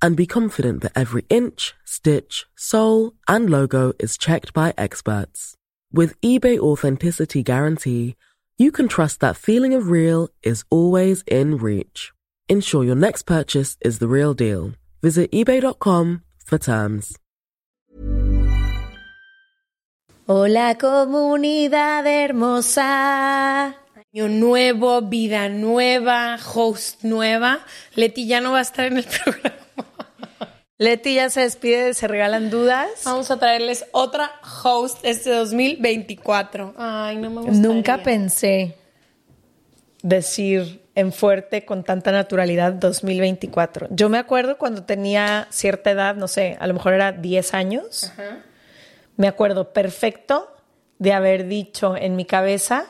and be confident that every inch, stitch, sole, and logo is checked by experts. With eBay Authenticity Guarantee, you can trust that feeling of real is always in reach. Ensure your next purchase is the real deal. Visit eBay.com for terms. Hola comunidad hermosa. Año nuevo, vida nueva, host nueva. Leti ya no va a estar en el programa. Leti ya se despide de Se Regalan Dudas. Vamos a traerles otra host este 2024. Ay, no me gusta. Nunca pensé decir en fuerte con tanta naturalidad 2024. Yo me acuerdo cuando tenía cierta edad, no sé, a lo mejor era 10 años. Me acuerdo perfecto de haber dicho en mi cabeza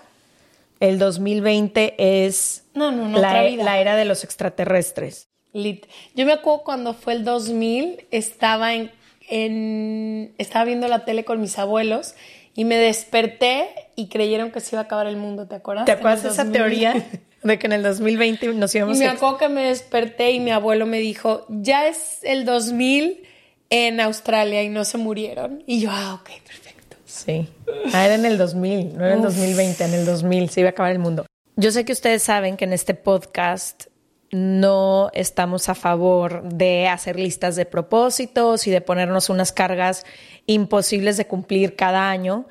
el 2020 es No, no, no, la, otra vida. la era de los extraterrestres. Lit. Yo me acuerdo cuando fue el 2000, estaba en, en- estaba viendo la tele con mis abuelos y me desperté y creyeron que se iba a acabar el mundo, ¿te acuerdas? ¿Te acuerdas de esa 2000. teoría de que en el 2020 nos Y íbamos me a... acuerdo que me desperté y mi abuelo me dijo, ya es el 2000 en Australia y no se murieron. Y yo, ah, ok, perfecto. Sí. Ah, era en el 2000, no era en el 2020, en el 2000 se iba a acabar el mundo. Yo sé que ustedes saben que en este podcast no estamos a favor de hacer listas de propósitos y de ponernos unas cargas imposibles de cumplir cada año,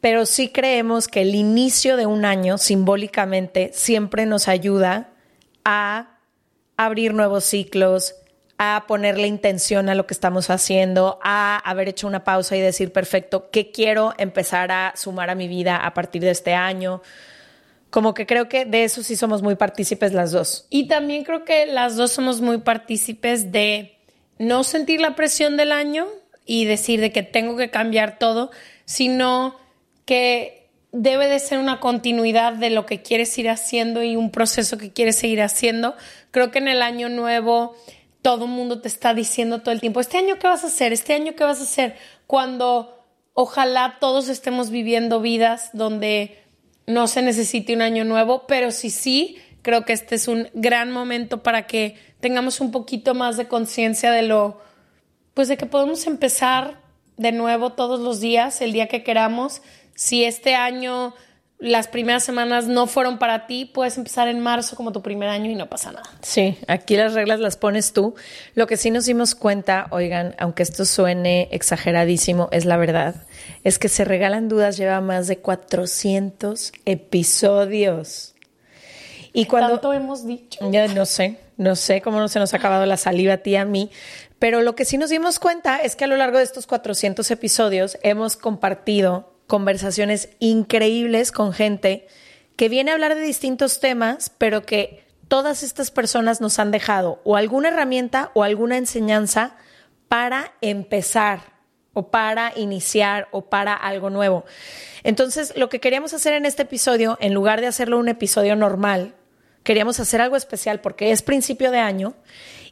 pero sí creemos que el inicio de un año simbólicamente siempre nos ayuda a abrir nuevos ciclos, a ponerle intención a lo que estamos haciendo, a haber hecho una pausa y decir, perfecto, ¿qué quiero empezar a sumar a mi vida a partir de este año? Como que creo que de eso sí somos muy partícipes las dos. Y también creo que las dos somos muy partícipes de no sentir la presión del año y decir de que tengo que cambiar todo, sino que debe de ser una continuidad de lo que quieres ir haciendo y un proceso que quieres seguir haciendo. Creo que en el año nuevo todo el mundo te está diciendo todo el tiempo, este año qué vas a hacer, este año qué vas a hacer, cuando ojalá todos estemos viviendo vidas donde no se necesite un año nuevo, pero sí sí, creo que este es un gran momento para que tengamos un poquito más de conciencia de lo, pues de que podemos empezar de nuevo todos los días, el día que queramos. Si este año las primeras semanas no fueron para ti, puedes empezar en marzo como tu primer año y no pasa nada. Sí, aquí las reglas las pones tú. Lo que sí nos dimos cuenta, oigan, aunque esto suene exageradísimo, es la verdad, es que Se Regalan Dudas lleva más de 400 episodios. Y cuando... Tanto hemos dicho. Ya no sé, no sé cómo no se nos ha acabado la saliva a ti y a mí, pero lo que sí nos dimos cuenta es que a lo largo de estos 400 episodios hemos compartido conversaciones increíbles con gente que viene a hablar de distintos temas, pero que todas estas personas nos han dejado o alguna herramienta o alguna enseñanza para empezar o para iniciar o para algo nuevo. Entonces, lo que queríamos hacer en este episodio, en lugar de hacerlo un episodio normal, queríamos hacer algo especial porque es principio de año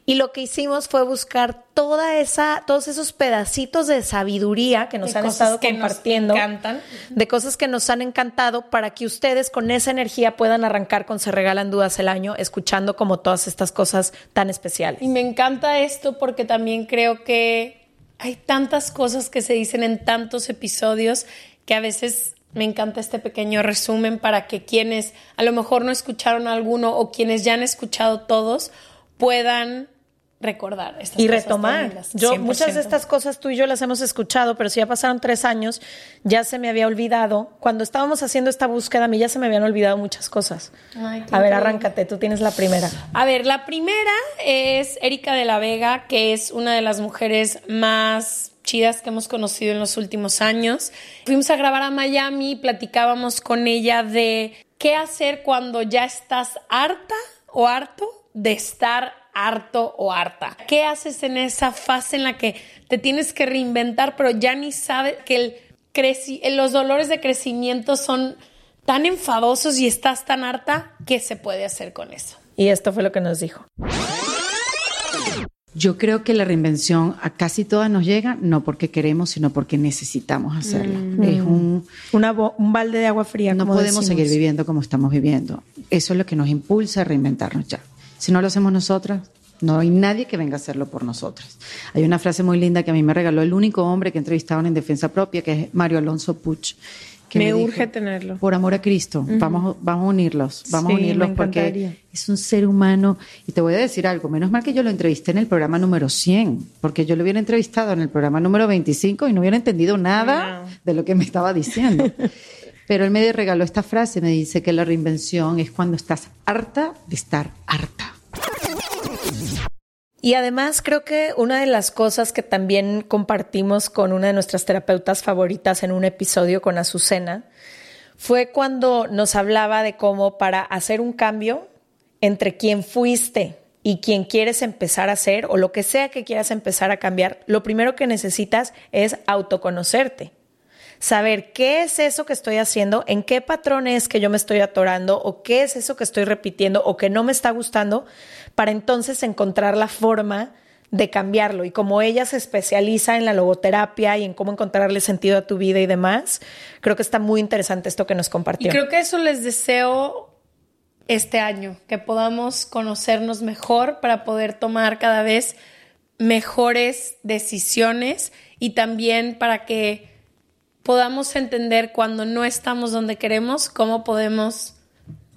Y lo que hicimos fue buscar toda esa, todos esos pedacitos de sabiduría que nos De han estado que nos compartiendo, encantan. de cosas que nos han encantado para que ustedes con esa energía puedan arrancar con Se Regalan Dudas el año, escuchando como todas estas cosas tan especiales. Y me encanta esto porque también creo que hay tantas cosas que se dicen en tantos episodios que a veces me encanta este pequeño resumen para que quienes a lo mejor no escucharon alguno o quienes ya han escuchado todos puedan recordar estas y retomar. Yo muchas de 100%. estas cosas tú y yo las hemos escuchado, pero si ya pasaron tres años, ya se me había olvidado. Cuando estábamos haciendo esta búsqueda, a mí ya se me habían olvidado muchas cosas. Ay, a ver, arráncate, tú tienes la primera. A ver, la primera es Erika de la Vega, que es una de las mujeres más chidas que hemos conocido en los últimos años. Fuimos a grabar a Miami y platicábamos con ella de qué hacer cuando ya estás harta o harto de estar harto o harta. ¿Qué haces en esa fase en la que te tienes que reinventar, pero ya ni sabes que el creci- los dolores de crecimiento son tan enfadosos y estás tan harta? ¿Qué se puede hacer con eso? Y esto fue lo que nos dijo. Yo creo que la reinvención a casi todas nos llega, no porque queremos, sino porque necesitamos hacerla. Es un, Una un balde de agua fría. no como podemos decimos. seguir viviendo como estamos viviendo. Eso es lo que nos impulsa a reinventarnos ya. Si no lo hacemos nosotras, no hay nadie que venga a hacerlo por nosotras. Hay una frase muy linda que a mí me regaló el único hombre que entrevistaban en Defensa Propia, que es Mario Alonso Puch. que Me urge tenerlo. Por amor a Cristo, vamos, vamos a unirlos, vamos Sí, a unirlos porque es un ser humano. Y te voy a decir algo, menos mal que yo lo entrevisté en el programa número 100, porque yo lo hubiera entrevistado en el programa número 25 y no hubiera entendido nada de lo que me estaba diciendo. Pero él me regaló esta frase, me dice que la reinvención es cuando estás harta de estar harta. Y además creo que una de las cosas que también compartimos con una de nuestras terapeutas favoritas en un episodio con Azucena fue cuando nos hablaba de cómo para hacer un cambio entre quien fuiste y quien quieres empezar a ser o lo que sea que quieras empezar a cambiar, lo primero que necesitas es autoconocerte. Saber qué es eso que estoy haciendo, en qué patrón es que yo me estoy atorando o qué es eso que estoy repitiendo o que no me está gustando, para entonces encontrar la forma de cambiarlo. Y como ella se especializa en la logoterapia y en cómo encontrarle sentido a tu vida y demás, creo que está muy interesante esto que nos Y compartió. creo que eso les deseo este año, que podamos conocernos mejor para poder tomar cada vez mejores decisiones y también para que podamos entender cuando no estamos donde queremos, cómo podemos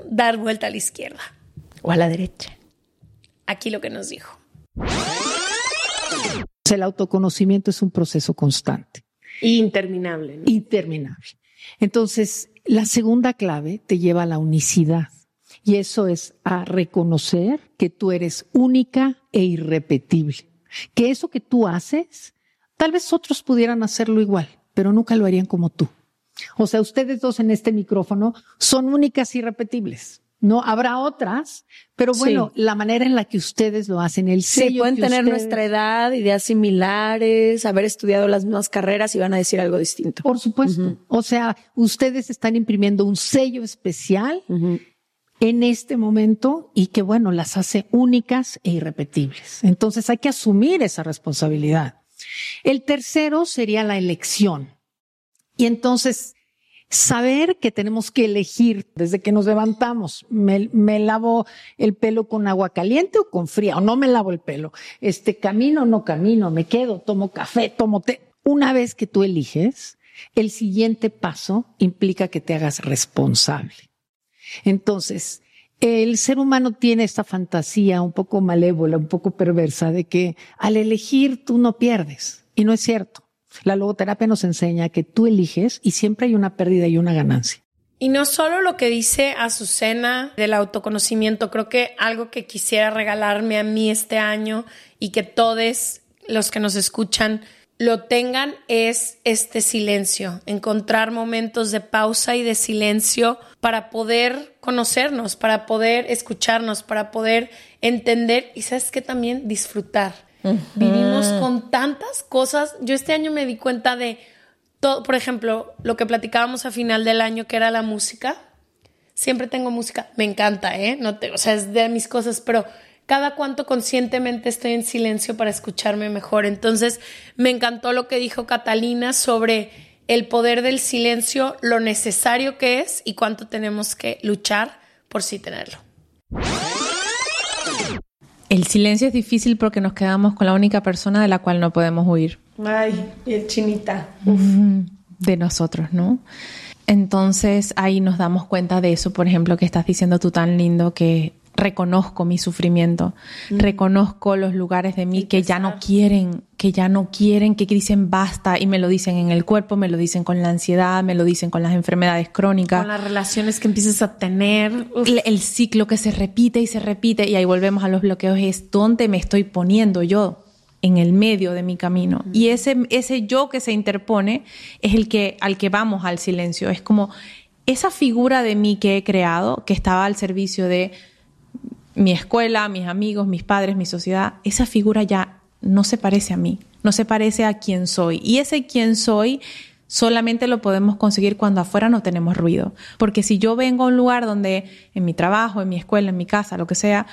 dar vuelta a la izquierda. O a la derecha. Aquí lo que nos dijo. El autoconocimiento es un proceso constante, Interminable. ¿no? interminable. Entonces, la segunda clave te lleva a la unicidad y eso es a reconocer que tú eres única e irrepetible, que eso que tú haces, tal vez otros pudieran hacerlo igual, pero nunca lo harían como tú. O sea, ustedes dos en este micrófono son únicas e irrepetibles. No habrá otras, pero bueno, la manera en la que ustedes lo hacen, el Sí, sello pueden que tener ustedes- nuestra edad, ideas similares, haber estudiado las mismas carreras y van a decir algo distinto. Por supuesto. O sea, ustedes están imprimiendo un sello especial en este momento y que, bueno, las hace únicas e irrepetibles. Entonces hay que asumir esa responsabilidad. El tercero sería la elección. Y entonces, saber que tenemos que elegir desde que nos levantamos. Me, lavo el pelo con agua caliente o con fría, o no me lavo el pelo. Este, camino o no camino, me quedo, tomo café, tomo té. Una vez que tú eliges, el siguiente paso implica que te hagas responsable. Entonces, el ser humano tiene esta fantasía un poco malévola, un poco perversa, de que al elegir tú no pierdes. Y no es cierto. La logoterapia nos enseña que tú eliges y siempre hay una pérdida y una ganancia. Y no solo lo que dice Azucena del autoconocimiento, creo que algo que quisiera regalarme a mí este año y que todos los que nos escuchan lo tengan es este silencio, encontrar momentos de pausa y de silencio para poder conocernos, para poder escucharnos, para poder entender y sabes que también disfrutar. Vivimos con tantas cosas. Yo este año me di cuenta de todo, por ejemplo, lo que platicábamos a final del año, que era la música. Siempre tengo música, me encanta, ¿eh? No te, o sea, es de mis cosas, pero cada cuánto conscientemente estoy en silencio para escucharme mejor. Entonces, me encantó lo que dijo Catalina sobre el poder del silencio, lo necesario que es y cuánto tenemos que luchar por sí tenerlo. El silencio es difícil porque nos quedamos con la única persona de la cual no podemos huir. Ay, el chinita. De nosotros, ¿no? Entonces ahí nos damos cuenta de eso, por ejemplo, que estás diciendo tú tan lindo que reconozco mi sufrimiento, reconozco los lugares de mí que ya no quieren, que ya no quieren, que dicen basta y me lo dicen en el cuerpo, me lo dicen con la ansiedad, me lo dicen con las enfermedades crónicas. Con las relaciones que empiezas a tener. El, el, ciclo que se repite y se repite y ahí volvemos a los bloqueos es dónde me estoy poniendo yo en el medio de mi camino. Y ese, ese yo que se interpone es el que, al que vamos al silencio. Es como esa figura de mí que he creado, que estaba al servicio de mi escuela, mis amigos, mis padres, mi sociedad, esa figura ya no se parece a mí, no se parece a quien soy. Y ese quien soy solamente lo podemos conseguir cuando afuera no tenemos ruido. Porque si yo vengo a un lugar donde en mi trabajo, en mi escuela, en mi casa, lo que sea,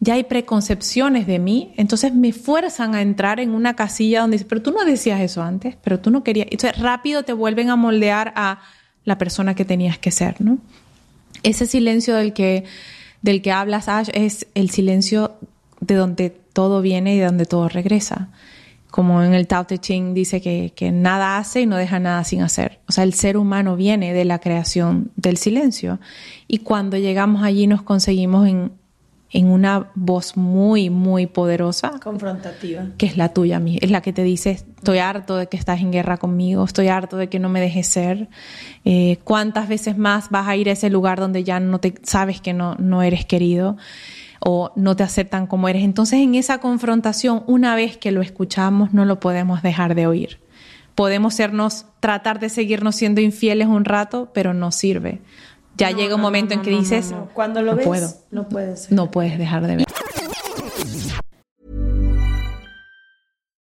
ya hay preconcepciones de mí, entonces me fuerzan a entrar en una casilla donde dice, pero tú no decías eso antes, pero tú no querías. Entonces rápido te vuelven a moldear a la persona que tenías que ser, ¿no? Ese silencio del que, del que hablas, Ash, es el silencio de donde todo viene y de donde todo regresa. Como en el Tao Te Ching dice que, que nada hace y no deja nada sin hacer. O sea, el ser humano viene de la creación del silencio. Y cuando llegamos allí nos conseguimos en, en una voz muy, muy poderosa. Confrontativa. Que es la tuya, es la que te dice, estoy harto de que estás en guerra conmigo, estoy harto de que no me dejes ser. Eh, ¿Cuántas veces más vas a ir a ese lugar donde ya no te sabes que no, no eres querido? o no te aceptan como eres. Entonces en esa confrontación, una vez que lo escuchamos, no lo podemos dejar de oír. Podemos sernos, tratar de seguirnos siendo infieles un rato, pero no sirve ya llega un momento en que dices, cuando lo ves, puedo. no puedes. No puedes dejar de ver.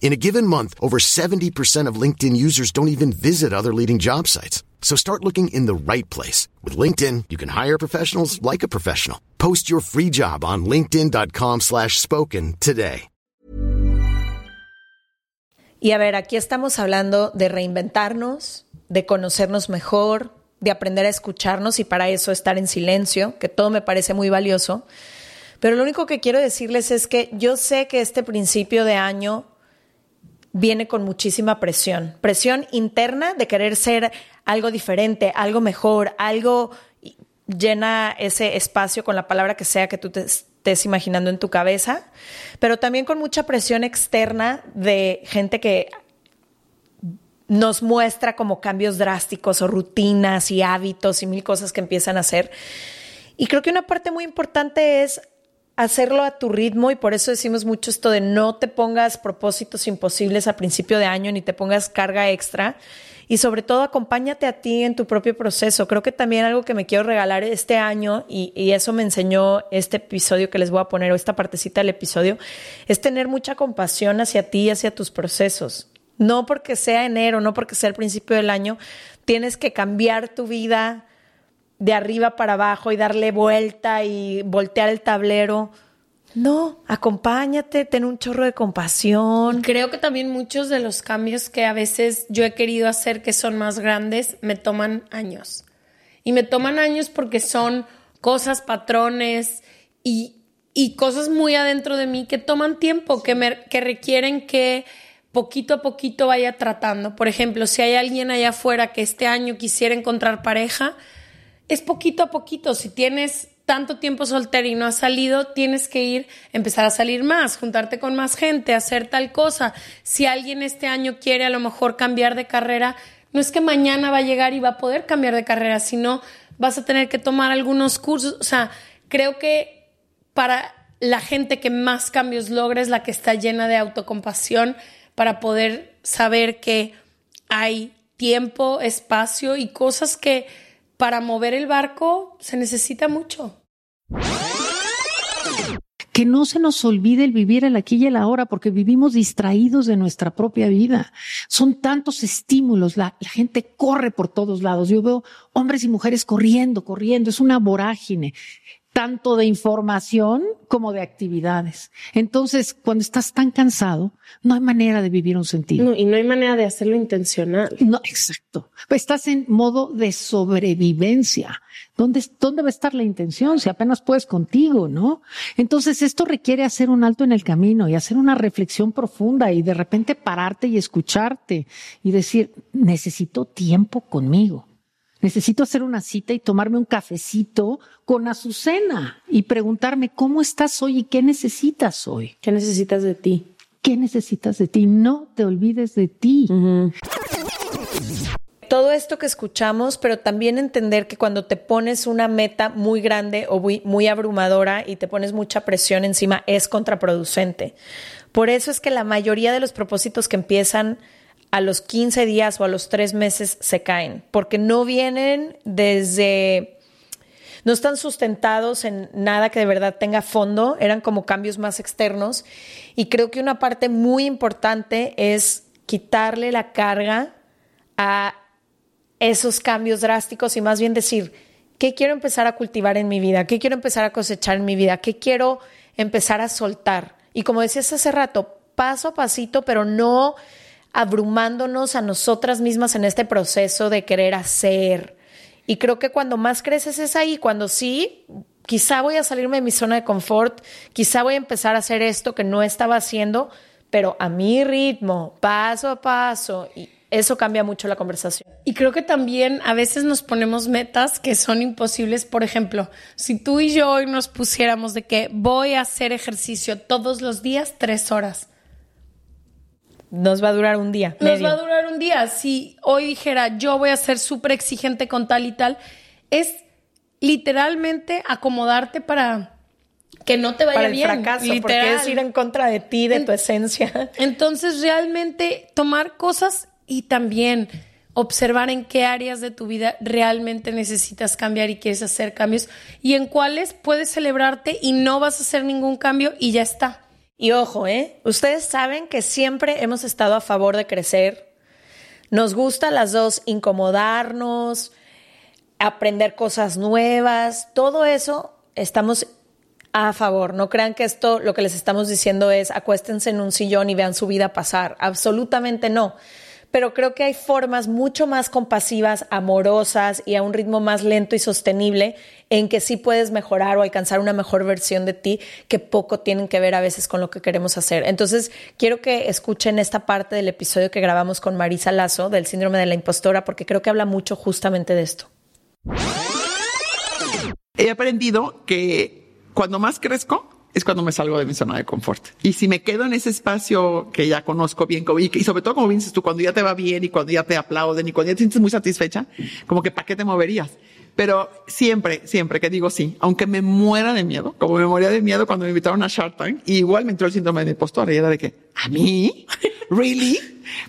In a given month, over 70% of LinkedIn users don't even visit other leading job sites. So start looking in the right place. With LinkedIn, you can hire professionals like a professional. Post your free job on linkedin.com slash spoken today. Y a ver, aquí estamos hablando de reinventarnos, de conocernos mejor, de aprender a escucharnos y para eso estar en silencio, que todo me parece muy valioso. Pero lo único que quiero decirles es que yo sé que este principio de año viene con muchísima presión, presión interna de querer ser algo diferente, algo mejor, algo llena ese espacio con la palabra que sea que tú te estés imaginando en tu cabeza, pero también con mucha presión externa de gente que nos muestra como cambios drásticos o rutinas y hábitos y mil cosas que empiezan a hacer. Y creo que una parte muy importante es hacerlo a tu ritmo y por eso decimos mucho esto de no te pongas propósitos imposibles a principio de año ni te pongas carga extra y sobre todo acompáñate a ti en tu propio proceso. Creo que también algo que me quiero regalar este año y, y eso me enseñó este episodio que les voy a poner o esta partecita del episodio es tener mucha compasión hacia ti y hacia tus procesos. No porque sea enero, no porque sea el principio del año, tienes que cambiar tu vida de arriba para abajo y darle vuelta y voltear el tablero. No, acompáñate, ten un chorro de compasión. Creo que también muchos de los cambios que a veces yo he querido hacer que son más grandes me toman años. Y me toman años porque son cosas, patrones y, y cosas muy adentro de mí que toman tiempo, que, me, que requieren que poquito a poquito vaya tratando. Por ejemplo, si hay alguien allá afuera que este año quisiera encontrar pareja, es poquito a poquito. Si tienes tanto tiempo soltero y no has salido, tienes que ir, empezar a salir más, juntarte con más gente, hacer tal cosa. Si alguien este año quiere a lo mejor cambiar de carrera, no es que mañana va a llegar y va a poder cambiar de carrera, sino vas a tener que tomar algunos cursos. O sea, creo que para la gente que más cambios logra es la que está llena de autocompasión para poder saber que hay tiempo, espacio y cosas que para mover el barco se necesita mucho. Que no se nos olvide el vivir el aquí y el ahora, porque vivimos distraídos de nuestra propia vida. Son tantos estímulos, la, gente corre por todos lados. Yo veo hombres y mujeres corriendo, corriendo, es una vorágine tanto de información como de actividades. Entonces, cuando estás tan cansado, no hay manera de vivir un sentido. No, y no hay manera de hacerlo intencional. No, exacto. Estás en modo de sobrevivencia. ¿Dónde, ¿Dónde va a estar la intención si apenas puedes contigo, no? Entonces, esto requiere hacer un alto en el camino y hacer una reflexión profunda y de repente pararte y escucharte y decir, necesito tiempo conmigo. Necesito hacer una cita y tomarme un cafecito con Azucena y preguntarme cómo estás hoy y qué necesitas hoy. ¿Qué necesitas de ti? ¿Qué necesitas de ti? No te olvides de ti. Todo esto que escuchamos, pero también entender que cuando te pones una meta muy grande o muy, muy abrumadora y te pones mucha presión encima, es contraproducente. Por eso es que la mayoría de los propósitos que empiezan a los 15 días o a los 3 meses se caen, porque no vienen desde, no están sustentados en nada que de verdad tenga fondo, eran como cambios más externos. Y creo que una parte muy importante es quitarle la carga a esos cambios drásticos y más bien decir, ¿qué quiero empezar a cultivar en mi vida? ¿Qué quiero empezar a cosechar en mi vida? ¿Qué quiero empezar a soltar? Y como decías hace rato, paso a pasito, pero no abrumándonos a nosotras mismas en este proceso de querer hacer. Y creo que cuando más creces es ahí, cuando sí, quizá voy a salirme de mi zona de confort, quizá voy a empezar a hacer esto que no estaba haciendo, pero a mi ritmo, paso a paso. Y eso cambia mucho la conversación. Y creo que también a veces nos ponemos metas que son imposibles. Por ejemplo, si tú y yo hoy nos pusiéramos de que voy a hacer ejercicio todos los días tres horas nos va a durar un día. Nos va a durar un día. Si hoy dijera yo voy a ser súper exigente con tal y tal, es literalmente acomodarte para que no te vaya para el bien. fracaso, porque es ir en contra de ti, de tu esencia. Entonces, realmente tomar cosas y también observar en qué áreas de tu vida realmente necesitas cambiar y quieres hacer cambios y en cuáles puedes celebrarte y no vas a hacer ningún cambio y ya está. Y ojo, ¿eh? Ustedes saben que siempre hemos estado a favor de crecer. Nos gusta las dos incomodarnos, aprender cosas nuevas, todo eso estamos a favor. No crean que esto lo que les estamos diciendo es acuéstense en un sillón y vean su vida pasar. Absolutamente no pero creo que hay formas mucho más compasivas, amorosas y a un ritmo más lento y sostenible en que sí puedes mejorar o alcanzar una mejor versión de ti que poco tienen que ver a veces con lo que queremos hacer. Entonces, quiero que escuchen esta parte del episodio que grabamos con Marisa Lazo del síndrome de la impostora porque creo que habla mucho justamente de esto. He aprendido que cuando más crezco, es cuando me salgo de mi zona de confort. Y si me quedo en ese espacio que ya conozco bien, y, sobre todo como dices tú, cuando ya te va bien y cuando ya te aplauden y cuando ya te sientes muy satisfecha, como que ¿para qué te moverías? Pero siempre, siempre que digo sí, aunque me muera de miedo, como me moría de miedo cuando me invitaron a Shark Tank, igual me entró el síndrome de impostor y era de que, ¿a mí? ¿Really?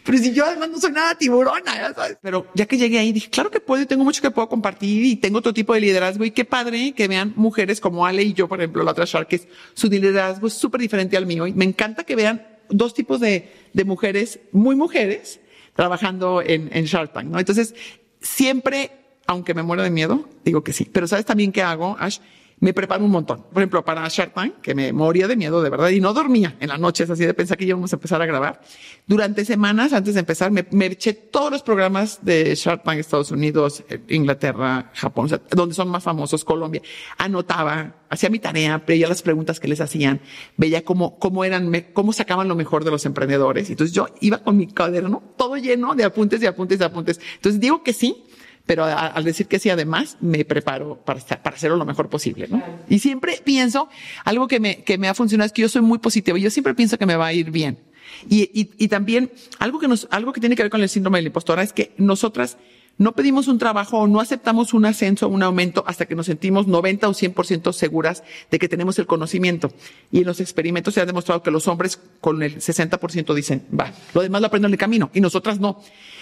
Pero si yo además no soy nada tiburona, ya sabes. Pero ya que llegué ahí, dije, claro que puedo y tengo mucho que puedo compartir y tengo otro tipo de liderazgo y qué padre que vean mujeres como Ale y yo, por ejemplo, la otra Shark, que es, su liderazgo es súper diferente al mío y me encanta que vean dos tipos de, de mujeres, muy mujeres, trabajando en, en Shark Tank, ¿no? Entonces, siempre, aunque me muero de miedo, digo que sí. Pero ¿sabes también qué hago, Ash? Me preparo un montón. Por ejemplo, para Shark Tank, que me moría de miedo, de verdad, y no dormía en las noches, así de pensar que íbamos a empezar a grabar. Durante semanas, antes de empezar, me, eché todos los programas de Shark Tank, Estados Unidos, eh, Inglaterra, Japón, o sea, donde son más famosos, Colombia. Anotaba, hacía mi tarea, veía las preguntas que les hacían, veía cómo, cómo eran, cómo sacaban lo mejor de los emprendedores. Entonces yo iba con mi cuaderno todo lleno de apuntes, de apuntes, de apuntes. Entonces digo que sí, pero a- al decir que sí, además, me preparo para, estar- para hacerlo lo mejor posible, ¿no? Y siempre pienso, algo que me, que me ha funcionado es que yo soy muy positiva y yo siempre pienso que me va a ir bien. Y, y, y también, algo que nos, algo que tiene que ver con el síndrome de la impostora es que nosotras no pedimos un trabajo o no aceptamos un ascenso o un aumento hasta que nos sentimos 90 o 100% seguras de que tenemos el conocimiento. Y en los experimentos se ha demostrado que los hombres con el 60% dicen, va, lo demás lo aprendo en el camino y nosotras no.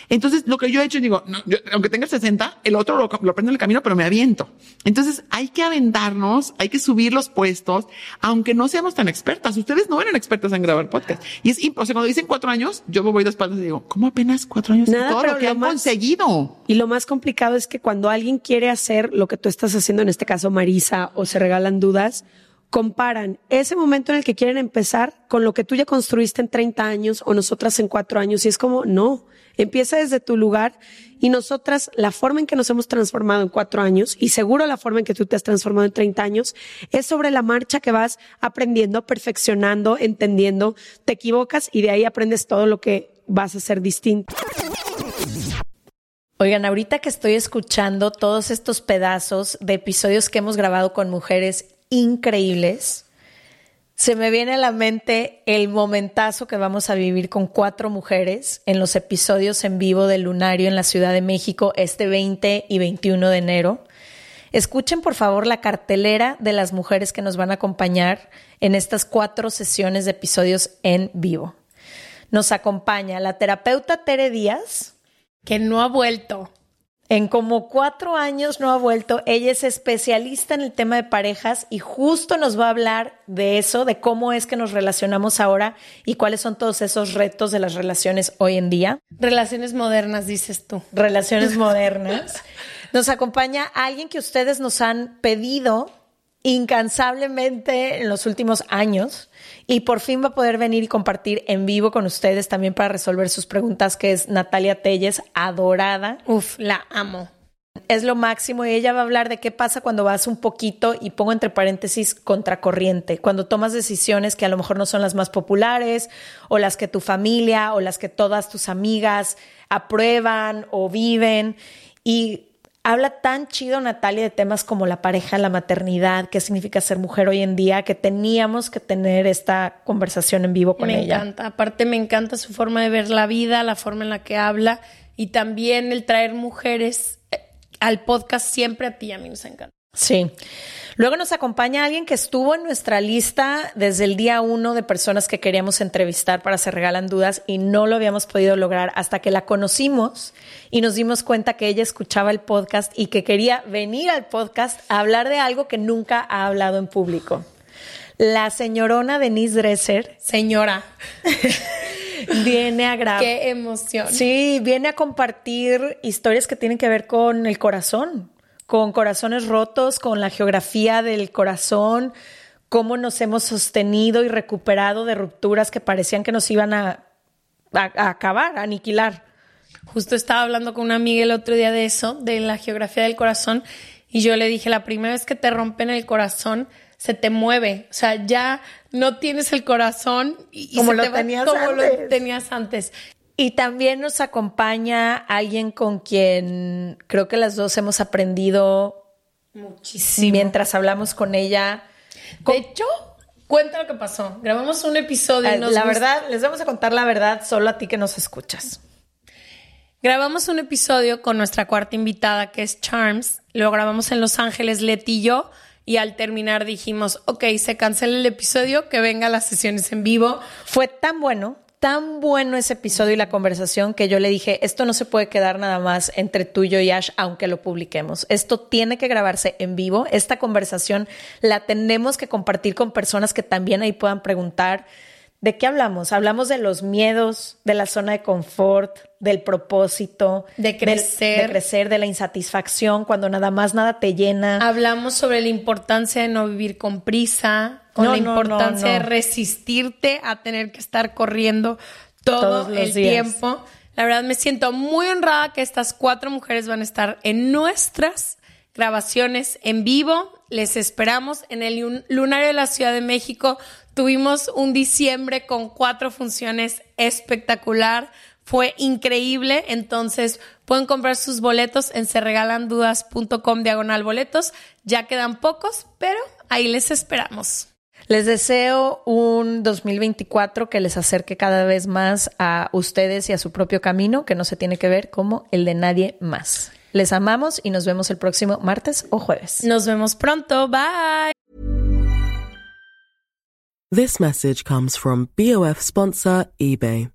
Entonces, lo que yo he hecho, digo, no, yo- aunque tenga el 60, el otro lo, lo aprendo en el camino, pero me aviento. Entonces, hay que aventarnos, hay que subir los puestos, aunque no seamos tan expertas. Ustedes no eran expertas en grabar podcast. Y es, o sea, cuando dicen cuatro años, yo me voy de espaldas y digo, ¿cómo apenas cuatro años? y Nada, todo pero lo que lo han más- conseguido. Y lo más complicado es que cuando alguien quiere hacer lo que tú estás haciendo, en este caso Marisa, o se regalan dudas, comparan ese momento en el que quieren empezar con lo que tú ya construiste en 30 años o nosotras en cuatro años. Y es como, no, empieza desde tu lugar y nosotras, la forma en que nos hemos transformado en cuatro años y seguro la forma en que tú te has transformado en 30 años es sobre la marcha que vas aprendiendo, perfeccionando, entendiendo, te equivocas y de ahí aprendes todo lo que vas a hacer distinto. Oigan, ahorita que estoy escuchando todos estos pedazos de episodios que hemos grabado con mujeres increíbles, se me viene a la mente el momentazo que vamos a vivir con cuatro mujeres en los episodios en vivo del Lunario en la Ciudad de México este 20 y 21 de enero. Escuchen por favor la cartelera de las mujeres que nos van a acompañar en estas cuatro sesiones de episodios en vivo. Nos acompaña la terapeuta Tere Díaz, que no ha vuelto. En como cuatro años no ha vuelto. Ella es especialista en el tema de parejas y justo nos va a hablar de eso, de cómo es que nos relacionamos ahora y cuáles son todos esos retos de las relaciones hoy en día. Relaciones modernas, dices tú. Relaciones modernas. Nos acompaña alguien que ustedes nos han pedido incansablemente en los últimos años y por fin va a poder venir y compartir en vivo con ustedes también para resolver sus preguntas, que es Natalia Telles, adorada. Uf, la amo. Es lo máximo y ella va a hablar de qué pasa cuando vas un poquito, y pongo entre paréntesis, contracorriente, cuando tomas decisiones que a lo mejor no son las más populares o las que tu familia o las que todas tus amigas aprueban o viven. Y habla tan chido Natalia de temas como la pareja, la maternidad, qué significa ser mujer hoy en día, que teníamos que tener esta conversación en vivo con me ella. encanta. Aparte, me encanta su forma de ver la vida, la forma en la que habla y también el traer mujeres eh, al podcast siempre a ti. A mí nos encanta. Sí. Luego nos acompaña alguien que estuvo en nuestra lista desde el día uno de personas que queríamos entrevistar para Se Regalan Dudas y no lo habíamos podido lograr hasta que la conocimos y nos dimos cuenta que ella escuchaba el podcast y que quería venir al podcast a hablar de algo que nunca ha hablado en público. La señorona Denise Dresser. Señora. viene a grabar. Qué emoción. Sí, viene a compartir historias que tienen que ver con el corazón, con corazones rotos, con la geografía del corazón, cómo nos hemos sostenido y recuperado de rupturas que parecían que nos iban a, a- a acabar, a aniquilar. Justo estaba hablando con una amiga el otro día de eso, de la geografía del corazón, y yo le dije, la primera vez que te rompen el corazón, se te mueve. O sea, ya no tienes el corazón y, y Como se lo te va tenías como lo tenías antes. Y también nos acompaña alguien con quien creo que las dos hemos aprendido muchísimo mientras hablamos con ella. De hecho, cuenta lo que pasó. Grabamos un episodio. y Eh, nos la gustó- verdad, les vamos a contar la verdad solo a ti que nos escuchas. Grabamos un episodio con nuestra cuarta invitada, que es Charms, lo grabamos en Los Ángeles, Leti y yo, y al terminar dijimos, ok, se cancela el episodio, que venga las sesiones en vivo. Fue tan bueno, tan bueno ese episodio y la conversación que yo le dije, esto no se puede quedar nada más entre tú y y Ash, aunque lo publiquemos. Esto tiene que grabarse en vivo. Esta conversación la tenemos que compartir con personas que también ahí puedan preguntar. ¿De qué hablamos? Hablamos de los miedos, de la zona de confort, del propósito, de crecer, de, crecer, de la insatisfacción, cuando nada más nada te llena. Hablamos sobre la importancia de no vivir con prisa, con la importancia de resistirte a tener que estar corriendo todo el tiempo. La verdad me siento muy honrada que estas cuatro mujeres van a estar en nuestras grabaciones en vivo. Les esperamos en el Lunario de la Ciudad de México. Tuvimos un diciembre con cuatro funciones espectacular. Fue increíble. Entonces pueden comprar sus boletos en serregalandudas.com diagonal boletos. Ya quedan pocos, pero ahí les esperamos. Les deseo un 2024 que les acerque cada vez más a ustedes y a su propio camino, que no se tiene que ver como el de nadie más. Les amamos y nos vemos el próximo martes o jueves. Nos vemos pronto. Bye. This message comes from BOF sponsor eBay.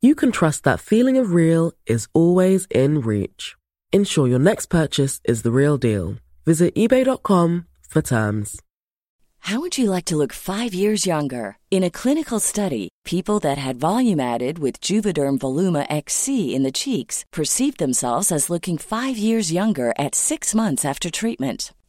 you can trust that feeling of real is always in reach. Ensure your next purchase is the real deal. Visit eBay.com for terms. How would you like to look five years younger? In a clinical study, people that had volume added with Juvederm Voluma XC in the cheeks perceived themselves as looking five years younger at six months after treatment.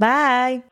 Bye.